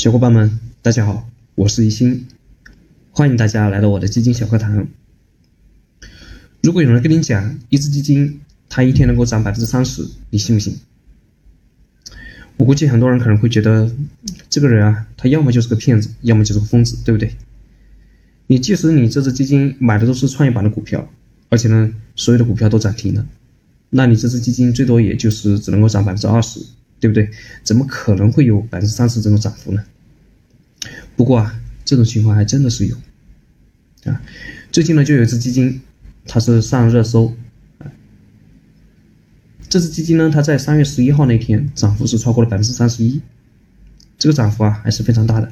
小伙伴们，大家好，我是一心，欢迎大家来到我的基金小课堂。如果有人跟你讲一只基金它一天能够涨百分之三十，你信不信？我估计很多人可能会觉得这个人啊，他要么就是个骗子，要么就是个疯子，对不对？你即使你这只基金买的都是创业板的股票，而且呢，所有的股票都涨停了，那你这只基金最多也就是只能够涨百分之二十。对不对？怎么可能会有百分之三十这种涨幅呢？不过啊，这种情况还真的是有啊。最近呢，就有一只基金，它是上热搜。这只基金呢，它在三月十一号那天涨幅是超过了百分之三十一，这个涨幅啊还是非常大的。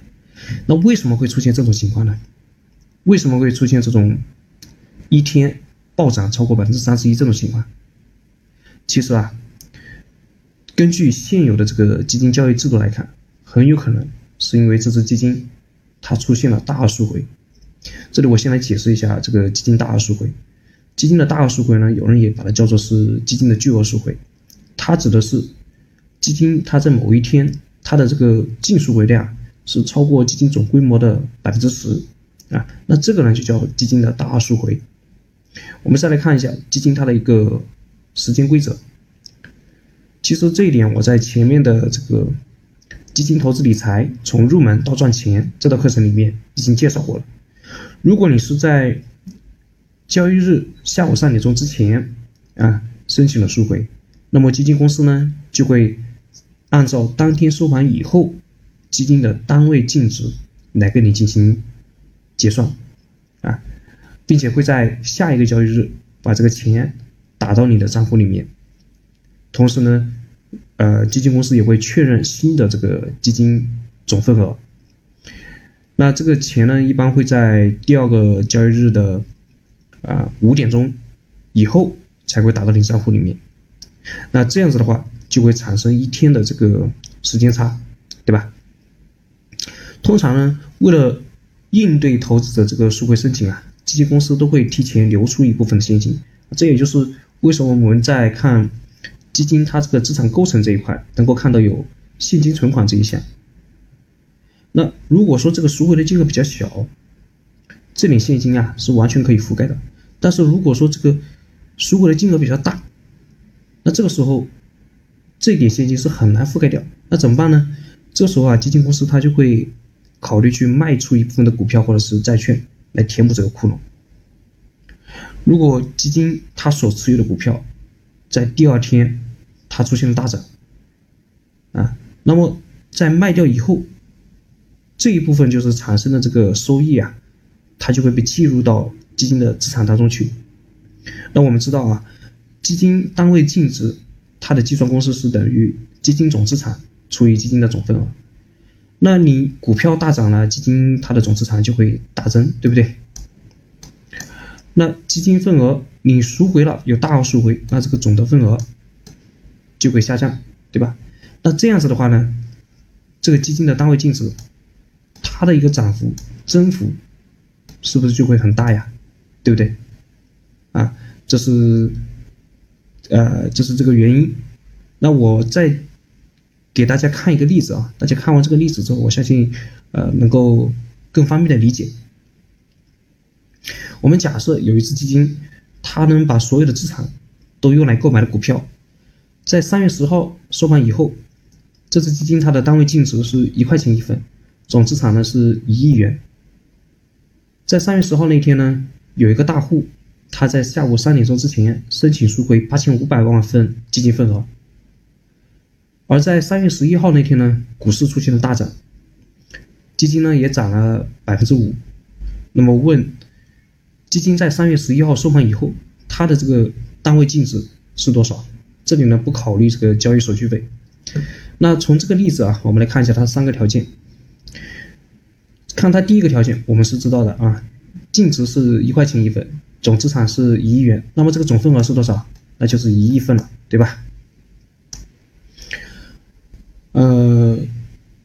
那为什么会出现这种情况呢？为什么会出现这种一天暴涨超过百分之三十一这种情况？其实啊。根据现有的这个基金交易制度来看，很有可能是因为这只基金它出现了大赎回。这里我先来解释一下这个基金大赎回。基金的大赎回呢，有人也把它叫做是基金的巨额赎回。它指的是基金它在某一天它的这个净赎回量是超过基金总规模的百分之十啊，那这个呢就叫基金的大赎回。我们再来看一下基金它的一个时间规则。其实这一点我在前面的这个基金投资理财从入门到赚钱这道课程里面已经介绍过了。如果你是在交易日下午三点钟之前啊申请了赎回，那么基金公司呢就会按照当天收盘以后基金的单位净值来跟你进行结算啊，并且会在下一个交易日把这个钱打到你的账户里面。同时呢，呃，基金公司也会确认新的这个基金总份额。那这个钱呢，一般会在第二个交易日的啊五点钟以后才会打到你账户里面。那这样子的话，就会产生一天的这个时间差，对吧？通常呢，为了应对投资者这个赎回申请啊，基金公司都会提前留出一部分的现金。这也就是为什么我们在看。基金它这个资产构成这一块能够看到有现金存款这一项。那如果说这个赎回的金额比较小，这点现金啊是完全可以覆盖的。但是如果说这个赎回的金额比较大，那这个时候这点现金是很难覆盖掉。那怎么办呢？这时候啊，基金公司它就会考虑去卖出一部分的股票或者是债券来填补这个窟窿。如果基金它所持有的股票，在第二天，它出现了大涨，啊，那么在卖掉以后，这一部分就是产生的这个收益啊，它就会被计入到基金的资产当中去。那我们知道啊，基金单位净值它的计算公式是等于基金总资产除以基金的总份额。那你股票大涨了，基金它的总资产就会大增，对不对？那基金份额你赎回了，有大额赎回，那这个总的份额就会下降，对吧？那这样子的话呢，这个基金的单位净值，它的一个涨幅增幅是不是就会很大呀？对不对？啊，这是呃，这是这个原因。那我再给大家看一个例子啊，大家看完这个例子之后，我相信呃能够更方便的理解。我们假设有一只基金，它能把所有的资产都用来购买的股票，在三月十号收盘以后，这只基金它的单位净值是一块钱一份，总资产呢是一亿元。在三月十号那天呢，有一个大户，他在下午三点钟之前申请赎回八千五百万份基金份额，而在三月十一号那天呢，股市出现了大涨，基金呢也涨了百分之五，那么问。基金在三月十一号收盘以后，它的这个单位净值是多少？这里呢不考虑这个交易手续费。那从这个例子啊，我们来看一下它三个条件。看它第一个条件，我们是知道的啊，净值是一块钱一份，总资产是一亿元，那么这个总份额是多少？那就是一亿份了，对吧？呃，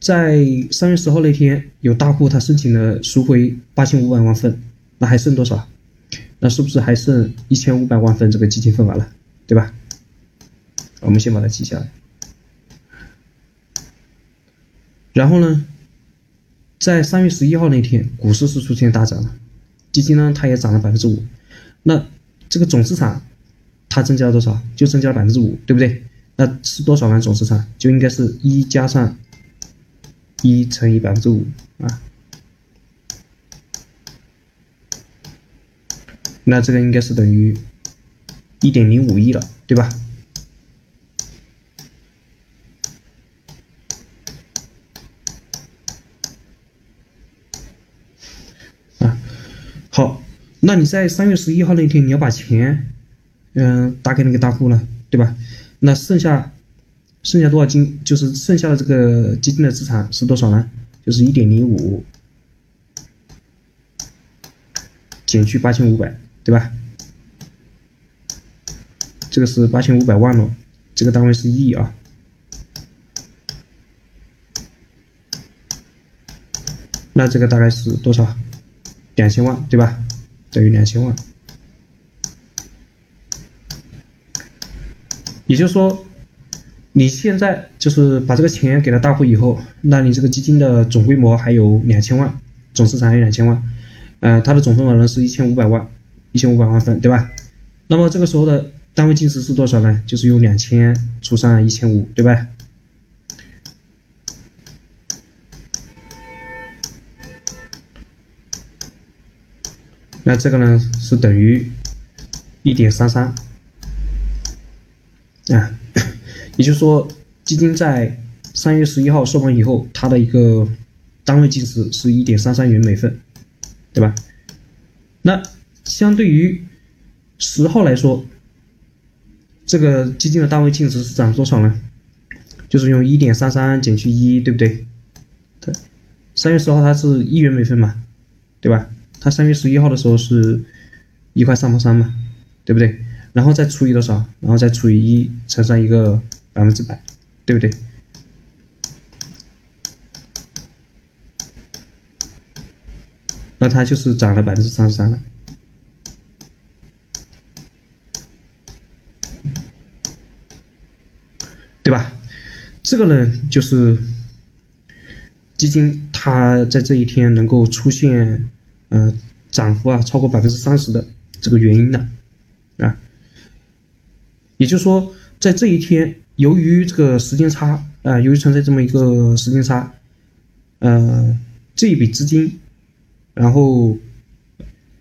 在三月十号那天，有大户他申请了赎回八千五百万份，那还剩多少？那是不是还剩一千五百万份这个基金份额了，对吧？我们先把它记下来。然后呢，在三月十一号那天，股市是出现大涨了，基金呢它也涨了百分之五，那这个总资产它增加了多少？就增加了百分之五，对不对？那是多少呢？总资产就应该是一加上一乘以百分之五啊，那这个应该是等于一点零五亿了，对吧？好，那你在三月十一号那天，你要把钱，嗯，打给那个大户了，对吧？那剩下，剩下多少金？就是剩下的这个基金的资产是多少呢？就是一点零五减去八千五百，对吧？这个是八千五百万了，这个单位是亿啊。那这个大概是多少？两千万对吧？等于两千万，也就是说，你现在就是把这个钱给了大户以后，那你这个基金的总规模还有两千万，总资产还有两千万，呃，它的总份额呢是一千五百万，一千五百万份对吧？那么这个时候的单位净值是多少呢？就是用两千除上一千五，对吧？那这个呢是等于一点三三啊，也就是说，基金在三月十一号收盘以后，它的一个单位净值是一点三三元每份，对吧？那相对于十号来说，这个基金的单位净值是涨多少呢？就是用一点三三减去一，对不对？对，三月十号它是一元每份嘛，对吧？它三月十一号的时候是一块三毛三嘛，对不对？然后再除以多少？然后再除以一乘上一个百分之百，对不对？那它就是涨了百分之三十三了，对吧？这个呢，就是基金它在这一天能够出现。呃，涨幅啊超过百分之三十的这个原因的啊，也就是说，在这一天，由于这个时间差啊，由于存在这么一个时间差，呃，这一笔资金，然后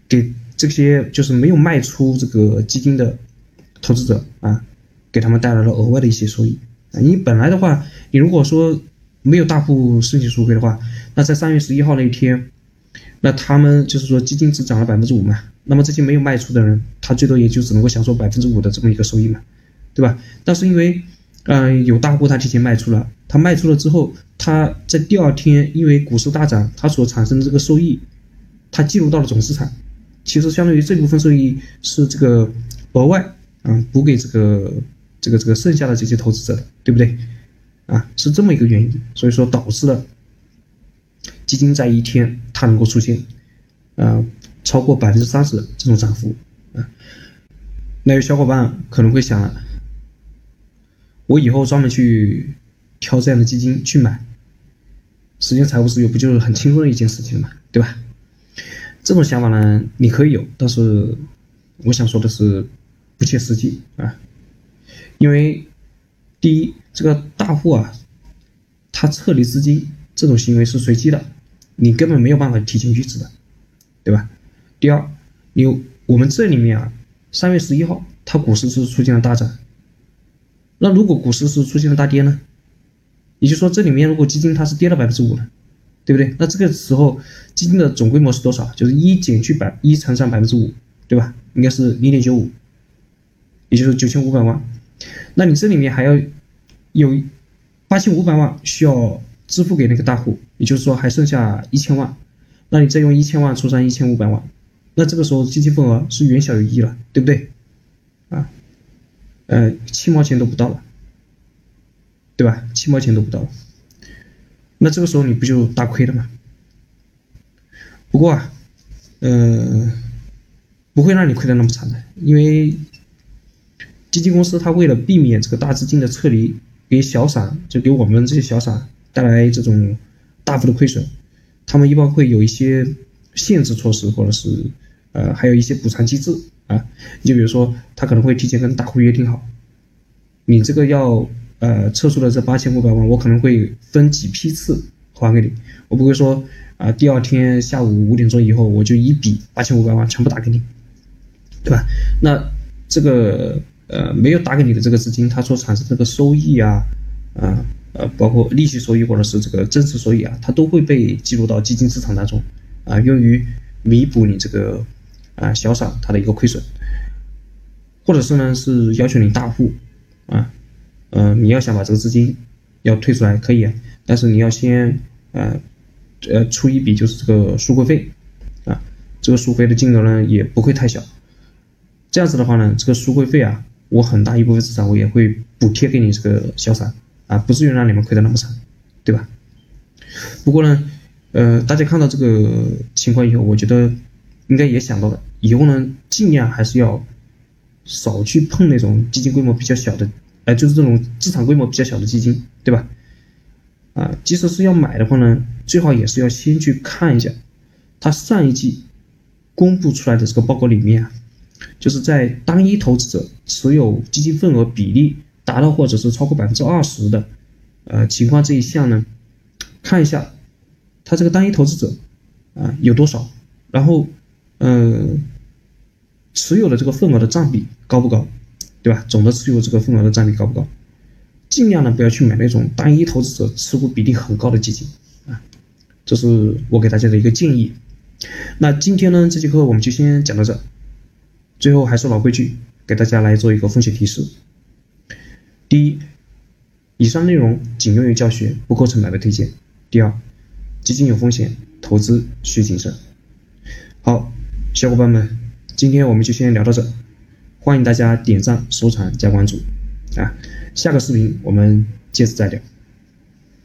给这些就是没有卖出这个基金的投资者啊，给他们带来了额外的一些收益啊。你本来的话，你如果说没有大户申请赎回的话，那在三月十一号那一天。那他们就是说基金只涨了百分之五嘛，那么这些没有卖出的人，他最多也就只能够享受百分之五的这么一个收益嘛，对吧？但是因为，嗯，有大户他提前卖出了，他卖出了之后，他在第二天因为股市大涨，他所产生的这个收益，他计入到了总资产，其实相当于这部分收益是这个额外啊补给这个这个这个剩下的这些投资者的，对不对？啊，是这么一个原因，所以说导致了。基金在一天它能够出现，呃，超过百分之三十的这种涨幅，啊，那有小伙伴可能会想，我以后专门去挑这样的基金去买，实现财务自由不就是很轻松的一件事情嘛，对吧？这种想法呢，你可以有，但是我想说的是不切实际啊，因为第一，这个大户啊，他撤离资金。这种行为是随机的，你根本没有办法提前预知的，对吧？第二，你我们这里面啊，三月十一号它股市是出现了大涨，那如果股市是出现了大跌呢？也就是说这里面如果基金它是跌了百分之五呢，对不对？那这个时候基金的总规模是多少？就是一减去百一乘上百分之五，对吧？应该是零点九五，也就是九千五百万。那你这里面还要有八千五百万需要。支付给那个大户，也就是说还剩下一千万，那你再用一千万除上一千五百万，那这个时候基金份额是远小于一了，对不对？啊，呃，七毛钱都不到了，对吧？七毛钱都不到了，那这个时候你不就大亏了吗？不过啊，呃，不会让你亏的那么惨的，因为基金公司它为了避免这个大资金的撤离，给小散就给我们这些小散。带来这种大幅的亏损，他们一般会有一些限制措施，或者是呃还有一些补偿机制啊。你就比如说，他可能会提前跟大户约定好，你这个要呃撤出的这八千五百万，我可能会分几批次还给你，我不会说啊第二天下午五点钟以后我就一笔八千五百万全部打给你，对吧？那这个呃没有打给你的这个资金，它所产生这个收益啊，啊。呃，包括利息收益或者是这个增值收益啊，它都会被记录到基金资产当中，啊，用于弥补你这个啊小散它的一个亏损，或者是呢是要求你大户啊，嗯，你要想把这个资金要退出来可以啊，但是你要先呃呃出一笔就是这个赎回费啊，这个赎回的金额呢也不会太小，这样子的话呢，这个赎回费啊，我很大一部分资产我也会补贴给你这个小散。啊，不至于让你们亏得那么惨，对吧？不过呢，呃，大家看到这个情况以后，我觉得应该也想到了，以后呢，尽量还是要少去碰那种基金规模比较小的，哎，就是这种资产规模比较小的基金，对吧？啊，即使是要买的话呢，最好也是要先去看一下，它上一季公布出来的这个报告里面啊，就是在单一投资者持有基金份额比例。达到或者是超过百分之二十的，呃情况这一项呢，看一下，它这个单一投资者啊有多少，然后，呃，持有的这个份额的占比高不高，对吧？总的持有这个份额的占比高不高？尽量呢不要去买那种单一投资者持股比例很高的基金啊，这是我给大家的一个建议。那今天呢这节课我们就先讲到这，最后还是老规矩，给大家来做一个风险提示。第一，以上内容仅用于教学，不构成买卖推荐。第二，基金有风险，投资需谨慎。好，小伙伴们，今天我们就先聊到这，欢迎大家点赞、收藏、加关注啊！下个视频我们接着再聊。